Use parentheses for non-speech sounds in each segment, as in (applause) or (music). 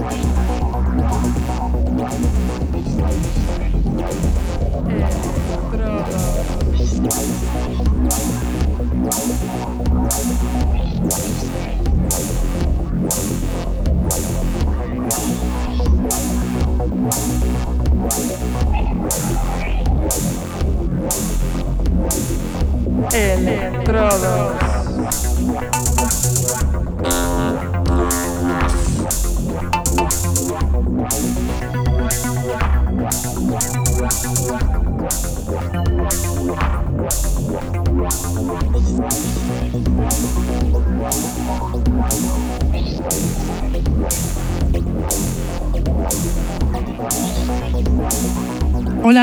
Estrada. Electrodos.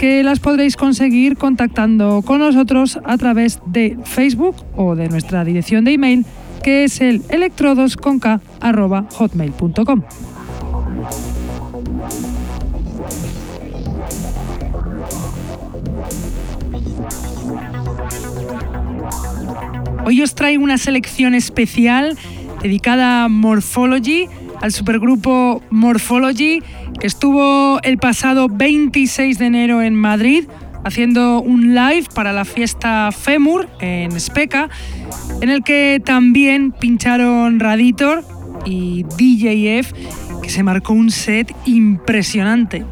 que las podréis conseguir contactando con nosotros a través de Facebook o de nuestra dirección de email que es el electrodosconk.hotmail.com. Hoy os traigo una selección especial dedicada a Morphology, al supergrupo Morphology, que estuvo el pasado 26 de enero en Madrid haciendo un live para la fiesta Femur en Speca, en el que también pincharon Raditor y DJF, que se marcó un set impresionante.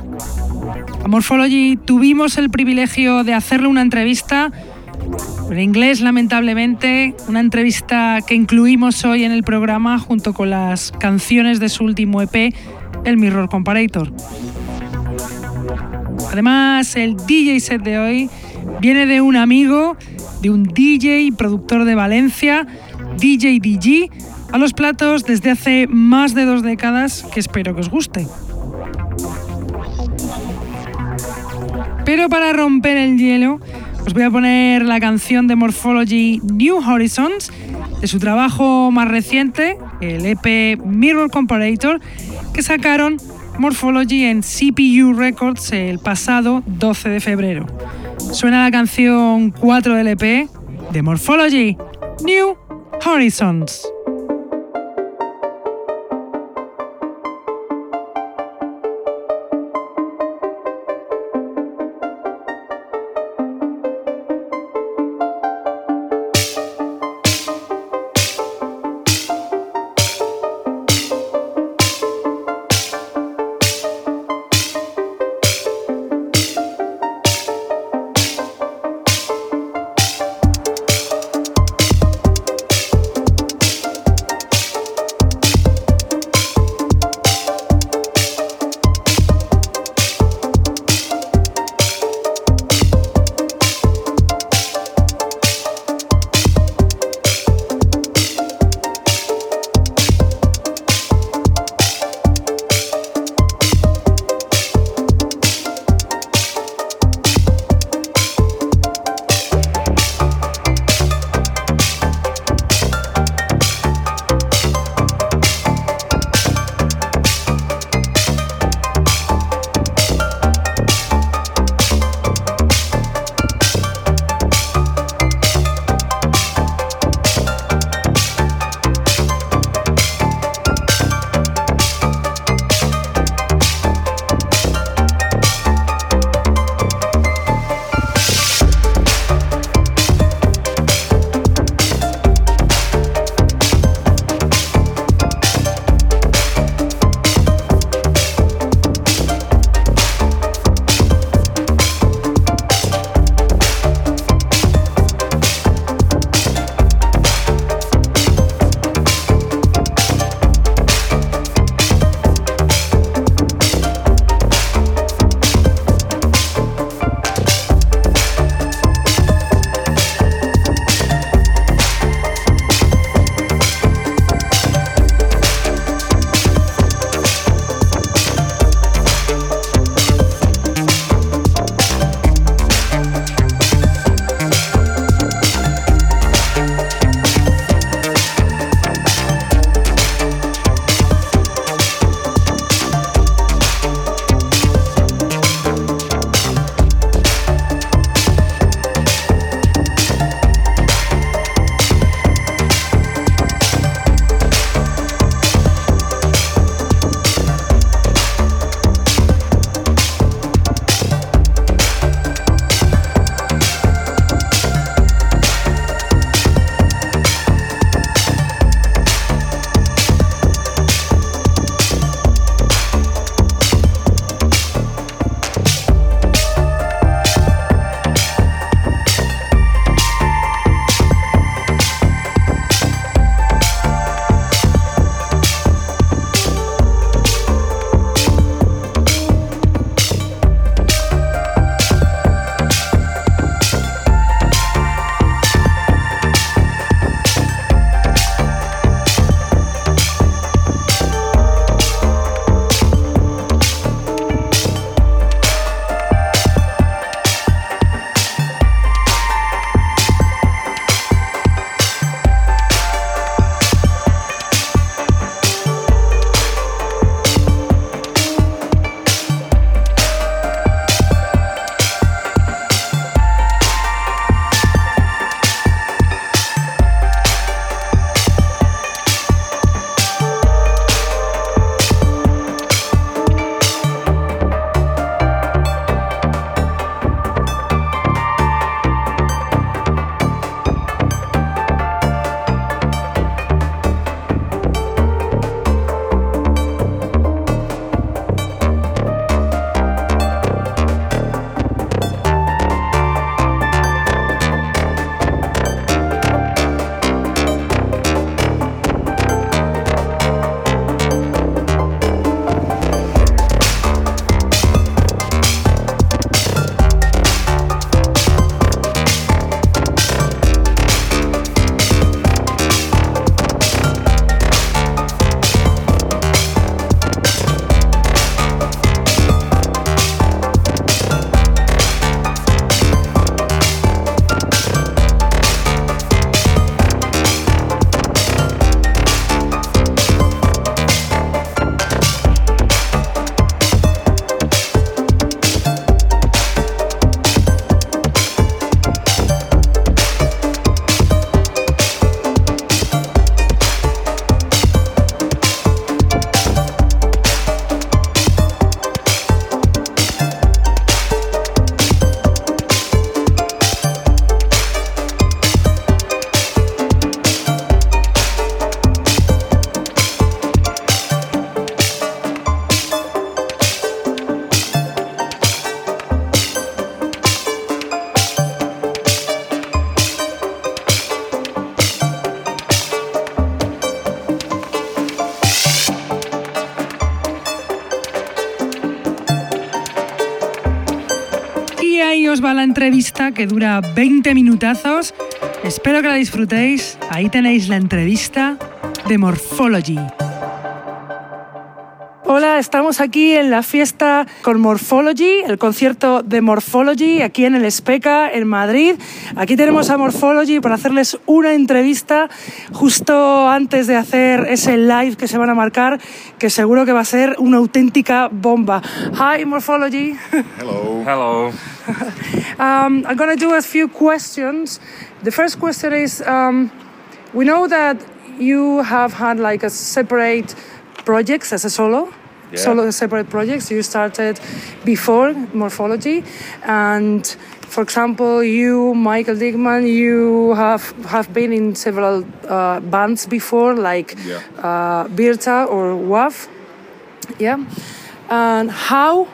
A tuvimos el privilegio de hacerle una entrevista en inglés, lamentablemente, una entrevista que incluimos hoy en el programa junto con las canciones de su último EP, el Mirror Comparator. Además, el DJ set de hoy viene de un amigo, de un DJ productor de Valencia, DJ DG, a los platos desde hace más de dos décadas que espero que os guste. Pero para romper el hielo, os voy a poner la canción de Morphology New Horizons, de su trabajo más reciente, el EP Mirror Comparator, que sacaron Morphology en CPU Records el pasado 12 de febrero. Suena la canción 4 del EP de Morphology New Horizons. Entrevista que dura 20 minutazos. Espero que la disfrutéis. Ahí tenéis la entrevista de Morphology. Hola, estamos aquí en la fiesta con Morphology, el concierto de Morphology aquí en el Especa, en Madrid. Aquí tenemos a Morphology para hacerles una entrevista justo antes de hacer ese live que se van a marcar, que seguro que va a ser una auténtica bomba. Hi, Morphology. Hello. Hello. Um, I'm going to do a few questions. The first question is um, we know that you have had like a separate projects as a solo Yeah. solo separate projects you started before morphology and for example you michael digman you have have been in several uh, bands before like Yeah. uh, birta or waf yeah and how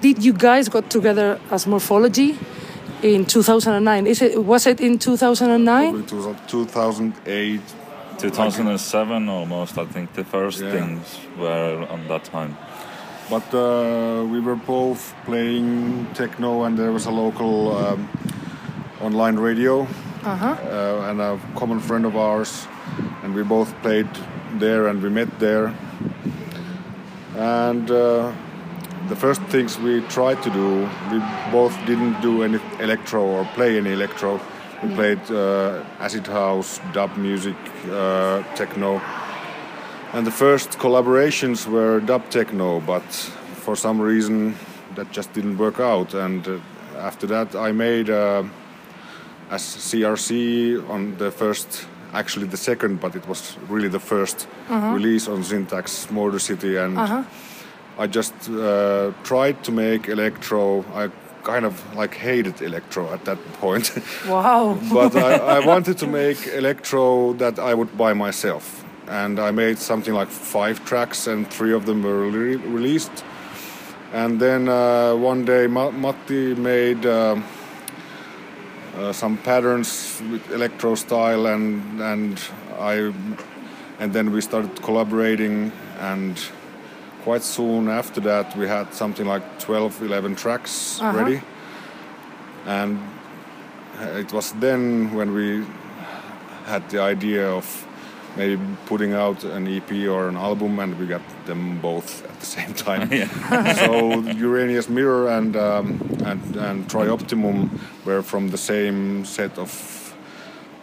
did you guys got together as morphology in 2009 is it was it in 2009 Probably 2008. 2007 almost, I think the first Yeah. things were on that time. But uh, we were both playing techno, and there was a local um, online radio, uh-huh uh, and a common friend of ours, and we both played there, and we met there. And uh, the first things we tried to do, we both didn't do any electro or play any electro. We played uh, acid house, dub music, uh, techno. And the first collaborations were dub techno, but for some reason that just didn't work out. And uh, after that, I made uh, a CRC on the first, actually the second, but it was really the 1st release on Syntax Motor City. And I just uh, tried to make electro. I kind of like hated electro at that point. (laughs) wow but I, (laughs) I wanted to make electro that I would buy myself. And I made something like five tracks, and three of them were re- released. And then uh, one day, Ma- Matti made uh, uh, some patterns with electro style, and and I, and then we started collaborating. And quite soon after that, we had something like 12, 11 tracks Uh-huh. ready. And uh, it was then when we had the idea of maybe putting out an EP or an album, and we got them both at the (laughs) same time. (laughs) so Uranus Mirror and um, and and Trioptimum were from the same set of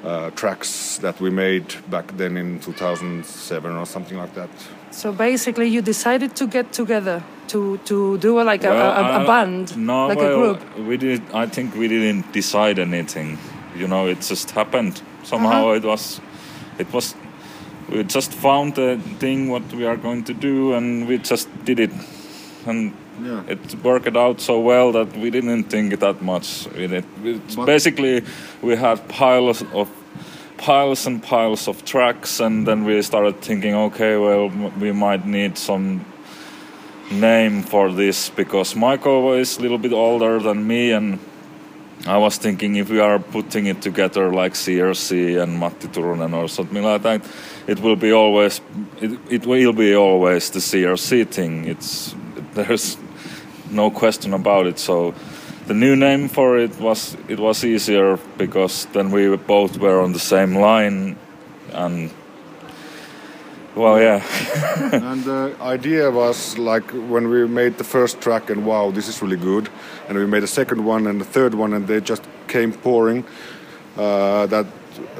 uh, tracks that we made back then in 2007 or something like that. So basically, you decided to get together to to do a, like a, Well, a, a uh, band, No, like well, a group. We did. I think we didn't decide anything. You know, it just happened. Somehow Uh-huh. it was. It was. We just found the thing what we are going to do, and we just did it, and Yeah. it worked out so well that we didn't think that much in it. It's basically, we had piles of piles and piles of tracks, and then we started thinking, okay, well, we might need some name for this because Michael is a little bit older than me, and I was thinking if we are putting it together like CRC and Matti Turunen or something like that, it will be always it, it will be always the CRC thing. It's there's no question about it. So the new name for it was it was easier because then we both were on the same line, and well, yeah. (laughs) and the idea was like when we made the first track and wow this is really good and we made a second one and the third one and they just came pouring uh, that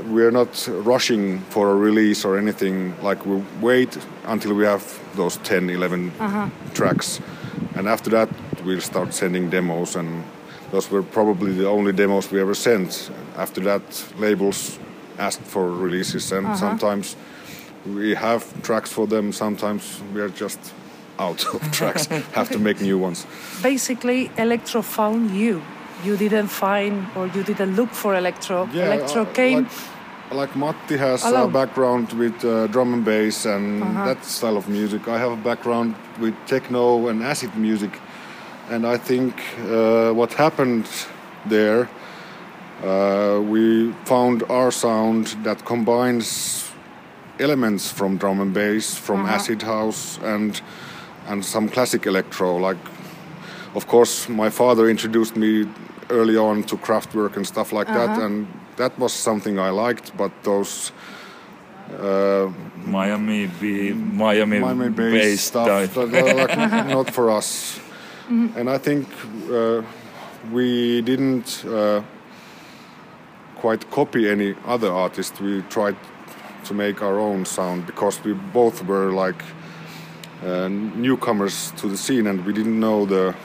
we're not rushing for a release or anything. Like we wait until we have those 10 11 tracks. And after that we'll start sending demos and those were probably the only demos we ever sent after that labels asked for releases and sometimes we have tracks for them sometimes we are just out of (laughs) tracks have to make new ones Basically, electro found you. You didn't find or you didn't look for electro. electro uh, came. like, like Matti has Hello. a background with uh, drum and bass and Uh-huh. that style of music I have a background with techno and acid music and I think uh, what happened there uh, we found our sound that combines elements from drum and bass, from Uh-huh. acid house, and and some classic electro. Like, of course, my father introduced me early on to Kraftwerk and stuff like that, Uh-huh. and that was something I liked. But those uh, Miami be Miami, Miami based based stuff, type. that, uh, like, not for us. (laughs) And I think uh, we didn't uh, quite copy any other artist. We tried to make our own sound because we both were like uh, newcomers to the scene, and we didn't know the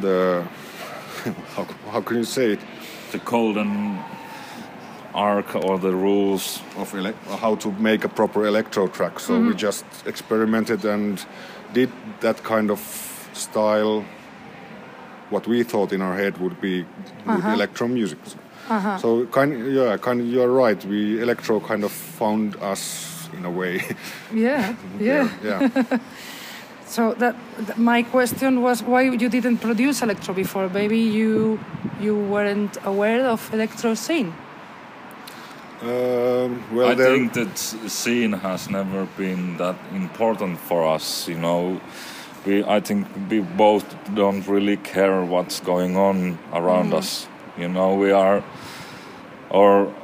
the (laughs) how, how can you say it the golden arc or the rules. of ele- how to make a proper electro track. So we just experimented and did that kind of style. What we thought in our head would be good electro music. So kind yeah, kind of, you're right. We electro kind of found us in a way. Yeah, (laughs) yeah. yeah. (laughs) So that, that my question was why you didn't produce electro before? Maybe you you weren't aware of electro scene. Um, well, I think that scene has never been that important for us. You know, we I think we both don't really care what's going on around mm-hmm. us. You know, we are, or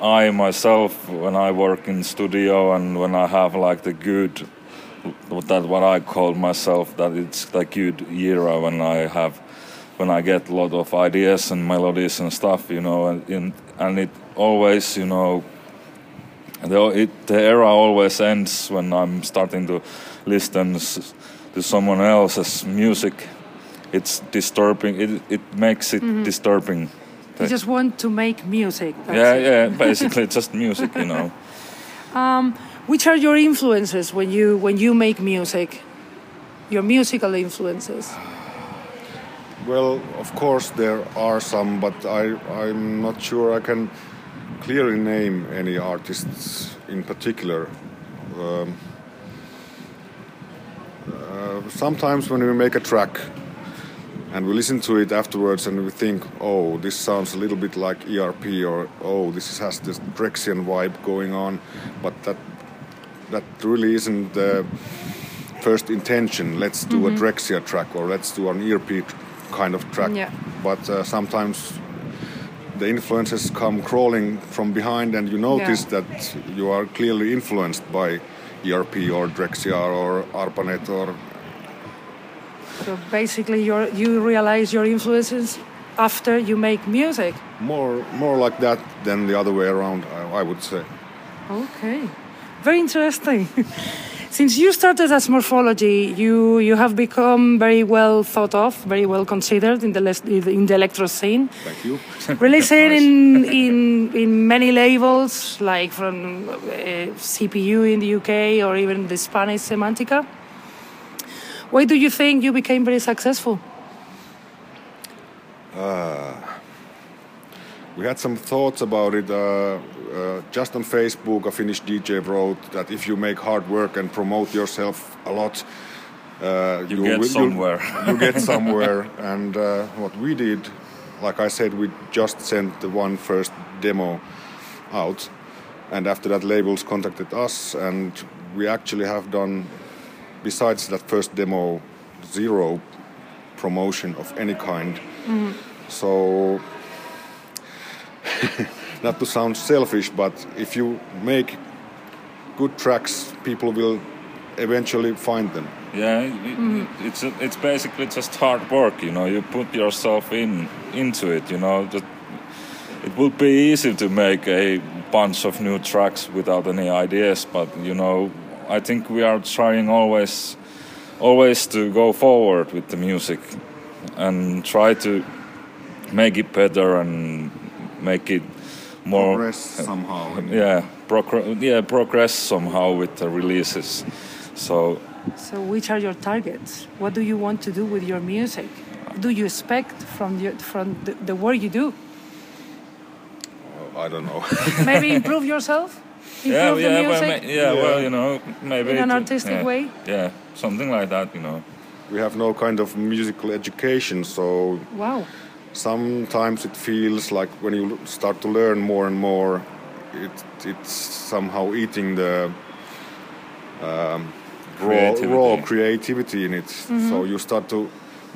I myself when I work in studio and when I have like the good, that what I call myself that it's the good era when I have, when I get a lot of ideas and melodies and stuff. You know, and in, and it always you know the, it, the era always ends when I'm starting to listen to someone else's music. It's disturbing. It it makes it disturbing. You just want to make music. Yeah, it. yeah. (laughs) Basically, just music, you know. Which are your influences when you when you make music? Your musical influences. Well, of course there are some, but I I'm not sure I can clearly name any artists in particular. Um, uh, sometimes when we make a track and we listen to it afterwards and we think, oh, this sounds a little bit like ERP, or oh, this has this Drexciyan vibe going on, but that that really isn't the first intention. Let's do a Drexciya track or let's do an ERP kind of track. Yeah. But uh, sometimes the influences come crawling from behind, and you notice Yeah. that you are clearly influenced by ERP or Drexciya or ARPANET or So basically, you you realize your influences after you make music. more more like that than the other way around. I, I would say. Okay, very interesting. (laughs) Since you started as morphology, you you have become very well thought of, very well considered in the in the electro scene. Thank you. (laughs) Releasing in in in many labels, like from uh, CPU in the UK or even the Spanish Semantica. Why do you think you became very successful? We had some thoughts about it. Uh, uh, just on Facebook, a Finnish DJ wrote that if you make hard work and promote yourself a lot, uh, You get will- somewhere. (laughs) You, get (laughs) somewhere. and uh, what we did, like I said, we just sent the one first demo out, and after that, labels contacted us, and we actually have done, besides that first demo, zero promotion of any kind. So (laughs) not to sound selfish, but if you make good tracks, people will eventually find them. Yeah, it, mm-hmm. it's it's basically just hard work. You know, you put yourself in into it. You know, that it would be easy to make a bunch of new tracks without any ideas, but you know, I think we are trying always, always to go forward with the music and try to make it better and make it more Progress somehow. yeah progress yeah progress somehow with the releases so So, which are your targets? What do you want to do with your music? What do you expect from your, from the, the work you do? I don't know. (laughs) Maybe improve yourself, improve yeah the yeah well, music. ma- yeah, Yeah. well you know maybe In an artistic yeah, way? yeah something like that you know we have no kind of musical education, so Wow. Sometimes it feels like when you start to learn more and more, it, it's somehow eating the um, raw, raw Creativity. creativity in it. So you start to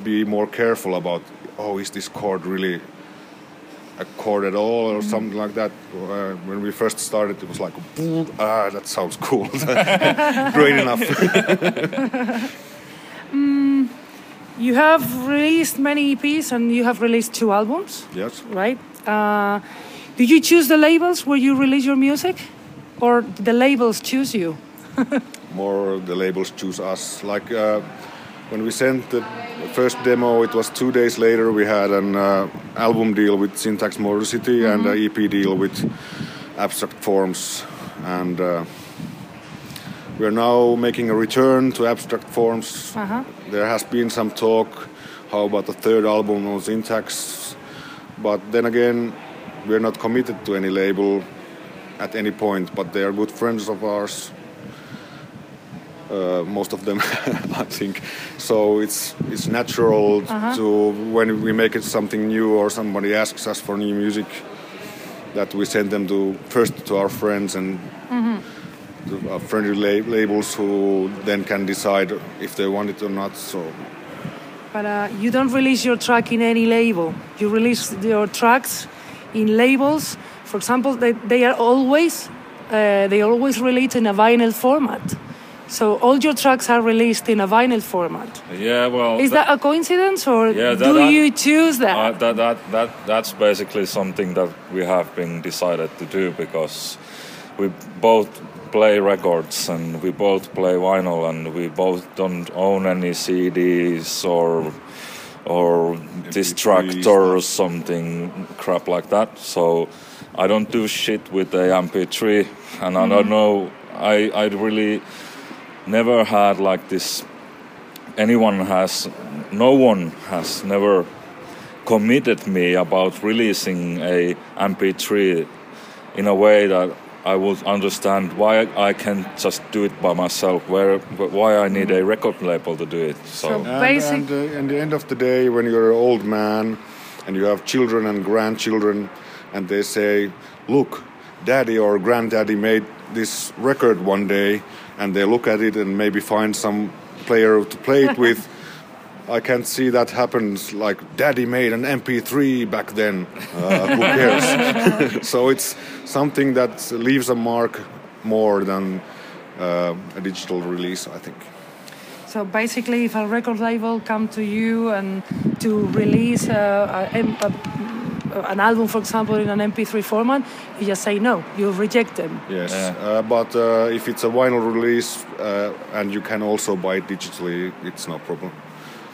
be more careful about oh is this chord really a chord at all or something like that. Uh, when we first started, it was like ah that sounds cool, (laughs) (laughs) great enough. (laughs) You have released many EPs and you have released two albums, yes. right? Uh, did you choose the labels where you release your music, or did the labels choose you? (laughs) more the labels choose us. Like uh, when we sent the first demo, it was two days later. We had an uh, album deal with Syntax Motor City and an EP deal with Abstract Forms, and uh, we are now making a return to Abstract Forms. Uh-huh. There has been some talk how about the third album on Syntax, but then again, we are not committed to any label at any point. But they are good friends of ours uh, most of them, (laughs) I think. So it's it's natural to when we make it something new or somebody asks us for new music, that we send them to first to our friends and our friendly la- labels who then can decide if they want it or not. So But uh, you don't release your track in any label. You release your tracks in labels. For example, they, they are always uh, they always release in a vinyl format. So all your tracks are released in a vinyl format. Yeah, well, Is that a coincidence, or Yeah, that- do that- you choose that? Uh, that, that, that, that's basically something that we have been decided to do because we both play records and we both play vinyl and we both don't own any CDs or or distractor or something crap like that. So I don't do shit with the MP3 and I don't mm-hmm. know. I I really never had like this anyone has no one has never committed me about releasing a mp3 in a way that i would understand why i can't just do it by myself where why i need a record label to do it so, So- And, and uh, in the end of the day, when you're an old man and you have children and grandchildren, and they say, "Look, daddy or granddaddy made this record one day," and they look at it and maybe find some player to play it (laughs) with. I can't see that happens. Like, daddy made an MP3 back then. Uh, who (laughs) cares? so it's something that leaves a mark more than uh, a digital release, I think. So basically, if a record label come to you and to release a, a, a, an album, for example, in an MP3 format, you just say no. You reject them. Yes, Yeah. uh, but uh, if it's a vinyl release uh, and you can also buy it digitally, it's no problem.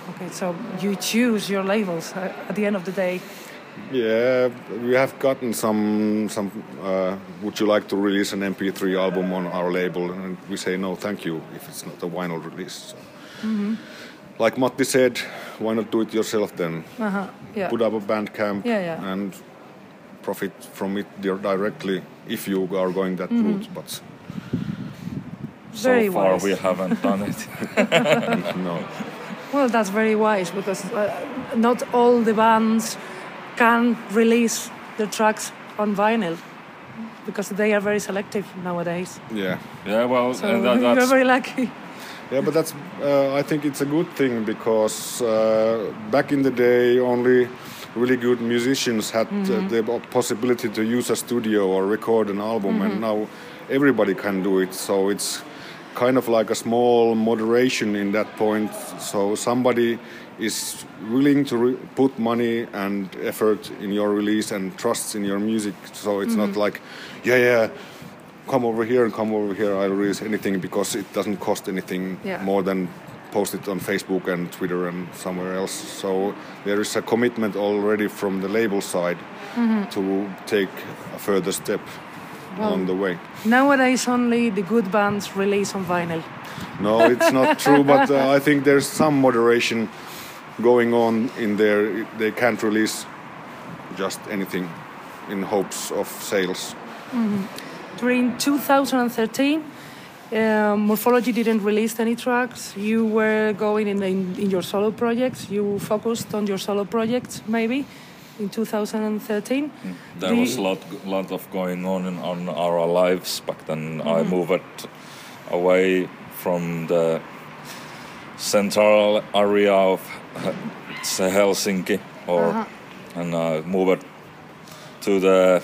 Okay, so you choose your labels uh, at the end of the day. Yeah, we have gotten some. Some. Uh, would you like to release an MP3 album on our label? And we say no, thank you, if it's not a vinyl release. So. Like Matti said, why not do it yourself then? Uh-huh. Yeah. Put up a Bandcamp Yeah, yeah. and profit from it directly if you are going that route. But so far wise. we haven't done it (laughs) (laughs) no. Well, that's very wise because uh, not all the bands can release their tracks on vinyl because they are very selective nowadays. Yeah. yeah well So and that, (laughs) you're very lucky. Yeah, but that's. Uh, I think it's a good thing because uh, back in the day, only really good musicians had uh, the possibility to use a studio or record an album, and now everybody can do it. So it's kind of like a small moderation in that point. So somebody is willing to re- put money and effort in your release and trusts in your music. So it's not mm-hmm. like, yeah, yeah come over here and come over here. I'll release anything because it doesn't cost anything Yeah. more than post it on Facebook and Twitter and somewhere else. So there is a commitment already from the label side mm-hmm. to take a further step on the way. Nowadays, only the good bands release on vinyl. No, it's not (laughs) true, but uh, I think there's some moderation going on in there. They can't release just anything in hopes of sales. During 2013, uh, Morphology didn't release any tracks. You were going in, in, in your solo projects. You focused on your solo projects, maybe, in 2013. There Do was a lot, lot of going on in on our lives back then. I moved away from the central area of Helsinki, or uh-huh. and I moved to the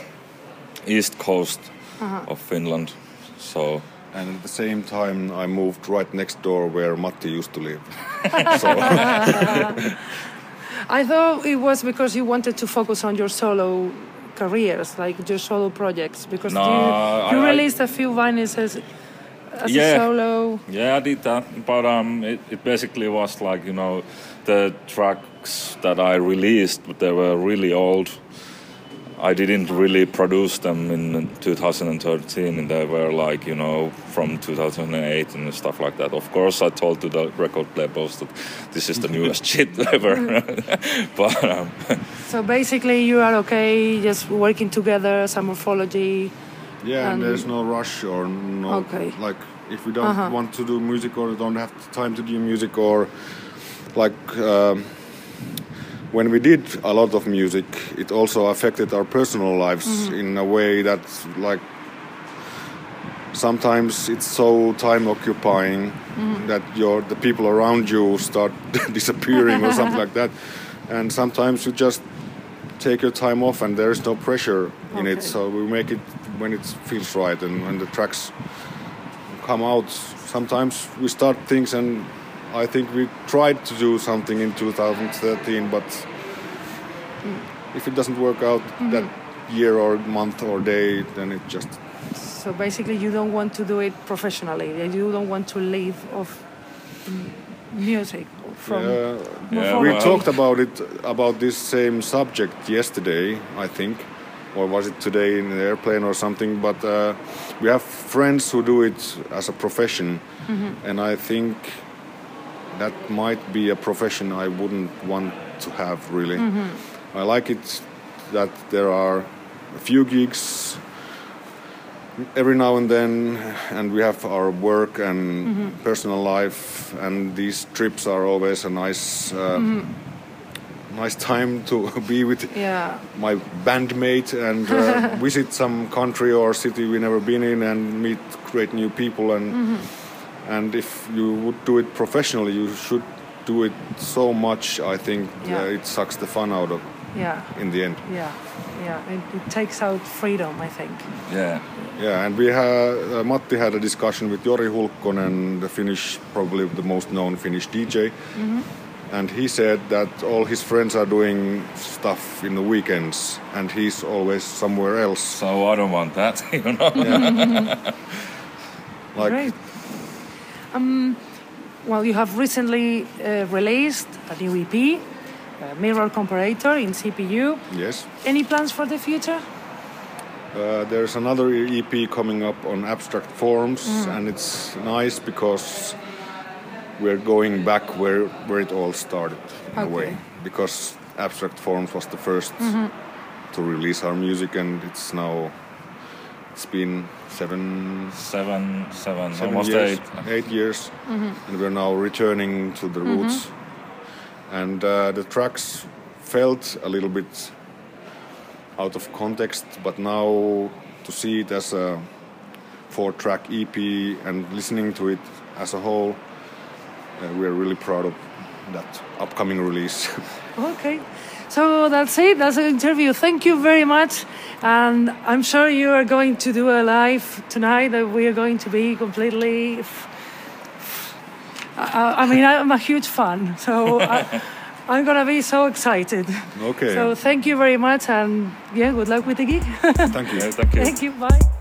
east coast uh-huh. of Finland. So and at the same time, I moved right next door where Matti used to live. (laughs) (laughs) I thought it was because you wanted to focus on your solo careers, like your solo projects, because no, you, you I, released a few vinyls as, as yeah, a solo. Yeah, I did that, but um, it, it basically was like you know, the tracks that I released, they were really old I didn't really produce them in 2013, and they were like you know from 2008 and stuff like that. Of course, I told to the record labels that this is the (laughs) newest shit (laughs) ever. (laughs) but um, so basically, you are okay just working together, some morphology. Yeah, and, and there's no rush or no okay. like if we don't uh-huh. want to do music or don't have time to do music or like. Um, when we did a lot of music, it also affected our personal lives mm-hmm. in a way that, like, sometimes it's so time occupying mm-hmm. that your the people around you start (laughs) disappearing or something like that, and sometimes you just take your time off and there is no pressure in it. So we make it when it feels right and when the tracks come out. Sometimes we start things and I think we tried to do something in 2013, but mm. if it doesn't work out mm-hmm. that year or month or day, then it just. So basically, you don't want to do it professionally. You don't want to live off music from. Yeah, yeah we talked about it about this same subject yesterday, I think, or was it today in the airplane or something? But uh, we have friends who do it as a profession, mm-hmm. and I think that might be a profession I wouldn't want to have really. Mm-hmm. I like it that there are a few gigs every now and then, and we have our work and mm-hmm. personal life, and these trips are always a nice. Uh, mm-hmm. Nice time to (laughs) be with yeah. my bandmate and uh, (laughs) visit some country or city we never been in and meet great new people and mm-hmm and if you would do it professionally you should do it so much i think yeah. uh, it sucks the fun out of yeah. in the end. Yeah. Yeah. It, it takes out freedom i think. Yeah. Yeah and we had uh, matti had a discussion with jori hulkkonen the finnish probably the most known finnish dj mm-hmm. and he said that all his friends are doing stuff in the weekends and he's always somewhere else. So i don't want that (laughs) you know? Yeah. (laughs) like Great. Um, well, you have recently uh, released a new EP, uh, Mirror Comparator in CPU. Yes. Any plans for the future? Uh, there's another EP coming up on abstract forms, mm. and it's nice because we're going back where where it all started in okay. a way. Because abstract forms was the 1st mm-hmm. to release our music, and it's now it's been seven, seven, seven, seven almost years, eight, eight years, mm-hmm. and we're now returning to the mm-hmm. roots. And uh, the tracks felt a little bit out of context, but now to see it as a four-track EP and listening to it as a whole, uh, we're really proud of that upcoming release. (laughs) okay. So that's it. That's the interview. Thank you very much. And I'm sure you are going to do a live tonight that we are going to be completely. I, I mean, I'm a huge fan. So I, (laughs) I'm going to be so excited. Okay. So thank you very much. And yeah, good luck with the gig. thank you. Thank (laughs) you. Thank you. Bye.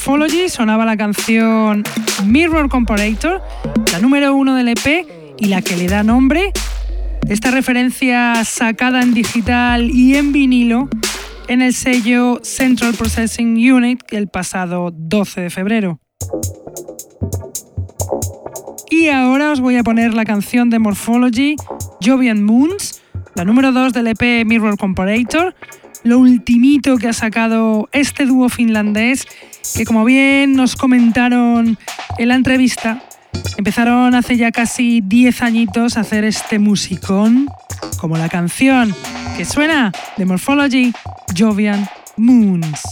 Morphology sonaba la canción Mirror Comparator, la número uno del EP y la que le da nombre. Esta referencia sacada en digital y en vinilo en el sello Central Processing Unit el pasado 12 de febrero. Y ahora os voy a poner la canción de Morphology, Jovian Moons, la número 2 del EP Mirror Comparator, lo ultimito que ha sacado este dúo finlandés, que como bien nos comentaron en la entrevista, empezaron hace ya casi 10 añitos a hacer este musicón, como la canción que suena de Morphology, Jovian Moons.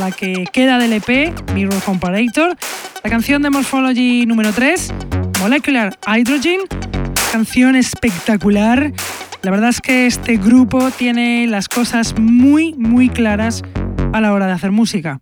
La que queda del EP, Mirror Comparator, la canción de Morphology número 3, Molecular Hydrogen, canción espectacular. La verdad es que este grupo tiene las cosas muy, muy claras a la hora de hacer música.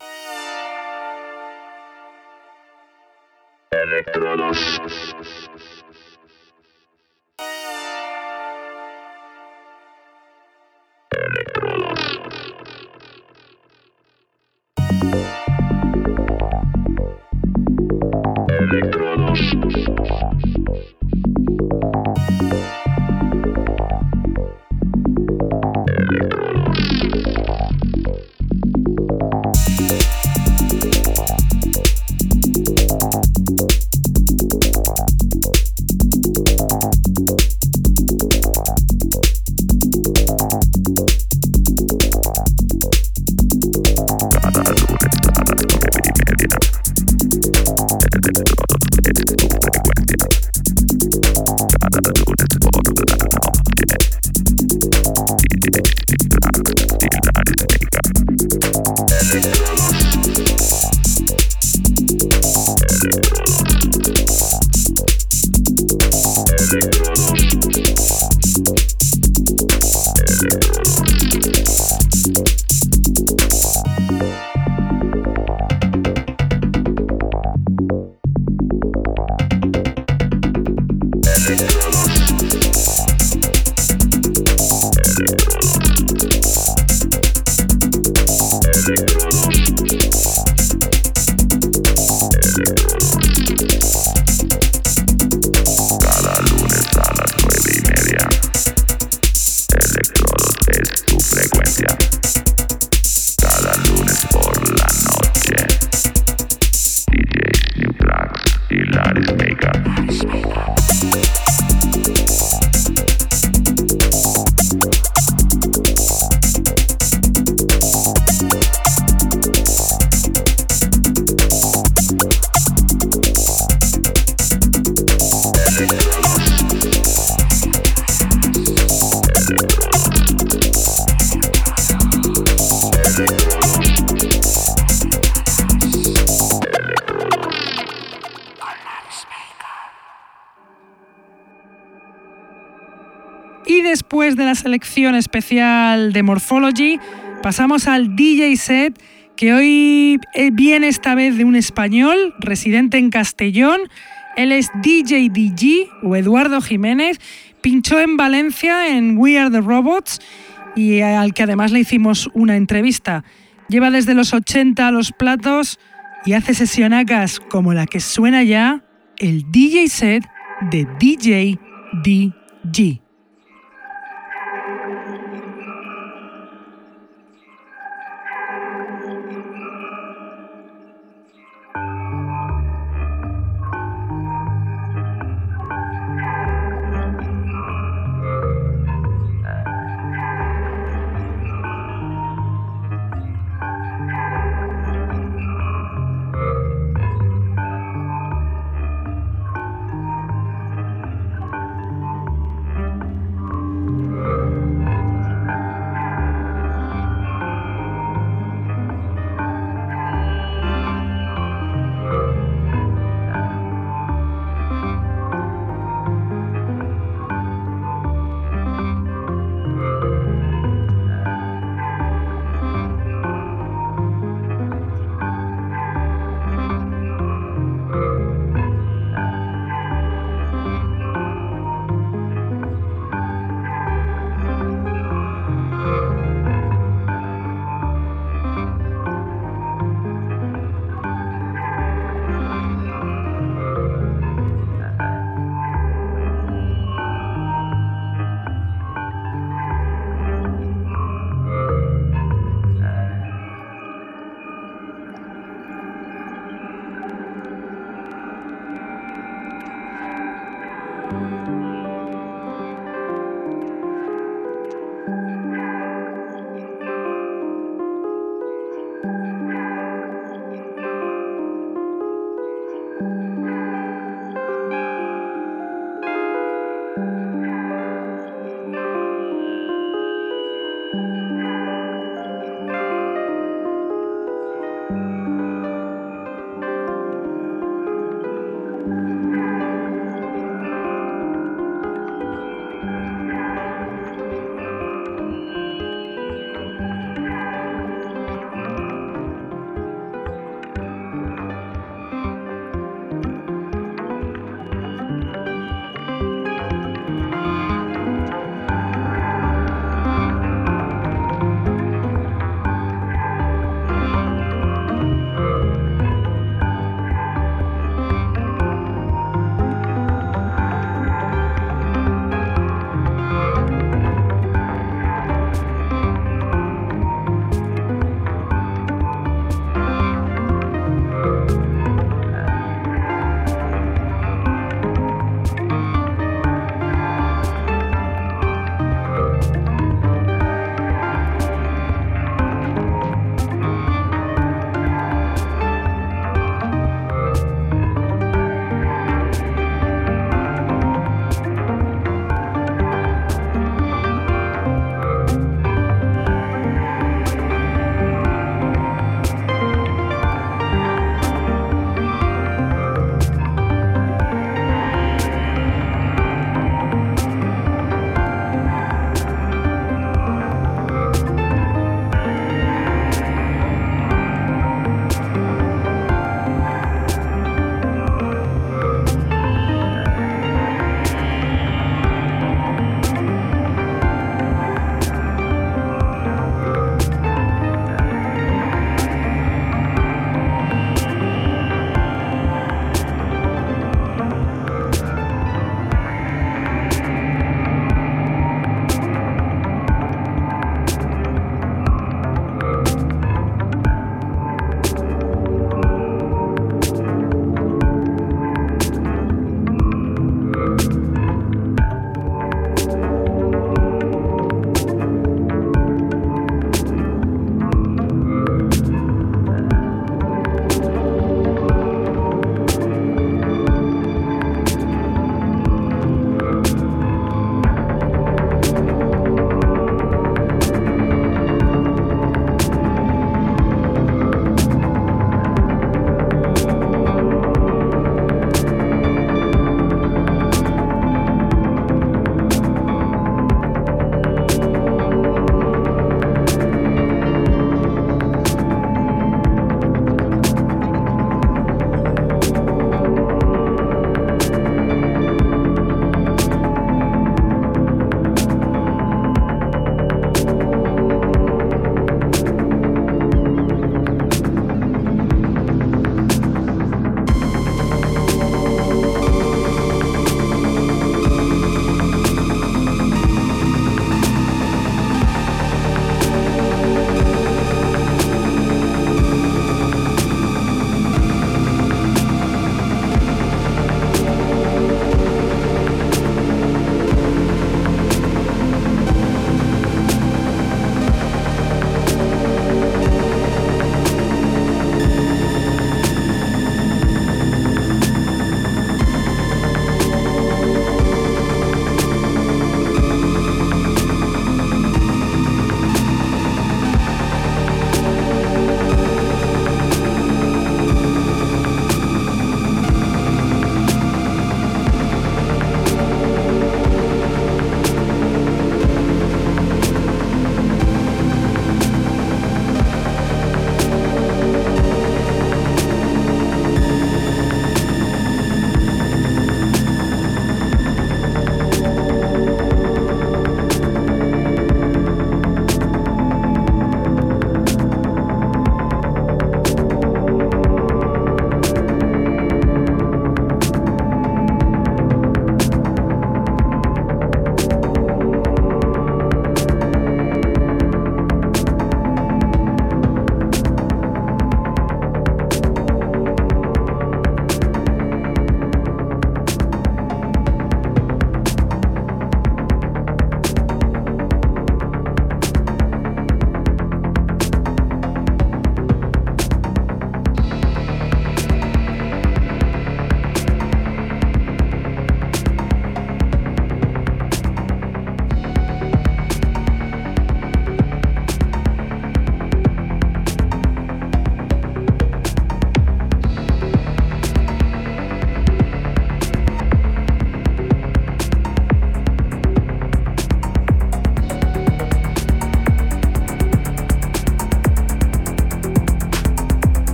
Después de la selección especial de Morphology, pasamos al DJ set que hoy eh, viene esta vez de un español residente en Castellón. Él es DJ DG o Eduardo Jiménez. Pinchó en Valencia en We Are the Robots y al que además le hicimos una entrevista. Lleva desde los 80 a los platos y hace sesionacas como la que suena ya el DJ set de DJ DG.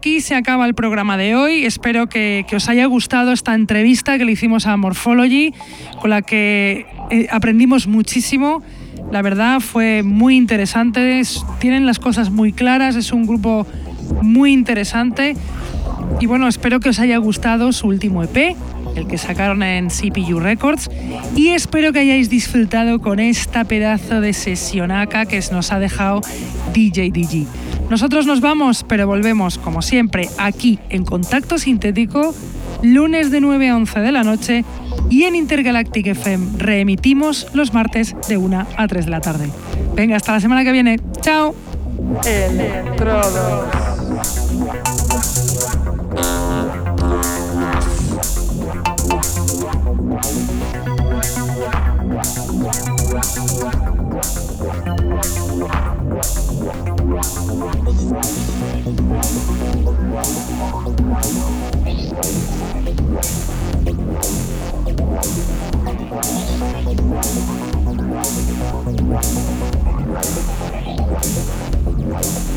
Aquí se acaba el programa de hoy. Espero que, os haya gustado esta entrevista que le hicimos a Morphology, con la que eh, aprendimos muchísimo. La verdad fue muy interesante, tienen las cosas muy claras, es un grupo muy interesante. Y bueno, espero que os haya gustado su último EP, el que sacaron en CPU Records. Y espero que hayáis disfrutado con esta pedazo de sesionaca que nos ha dejado DJ DG. Nosotros nos vamos, pero volvemos, como siempre, aquí en Contacto Sintético, lunes de 9 a 11 de la noche y en Intergalactic FM reemitimos los martes de 1 a 3 de la tarde. Venga, hasta la semana que viene. ¡Chao! Wow.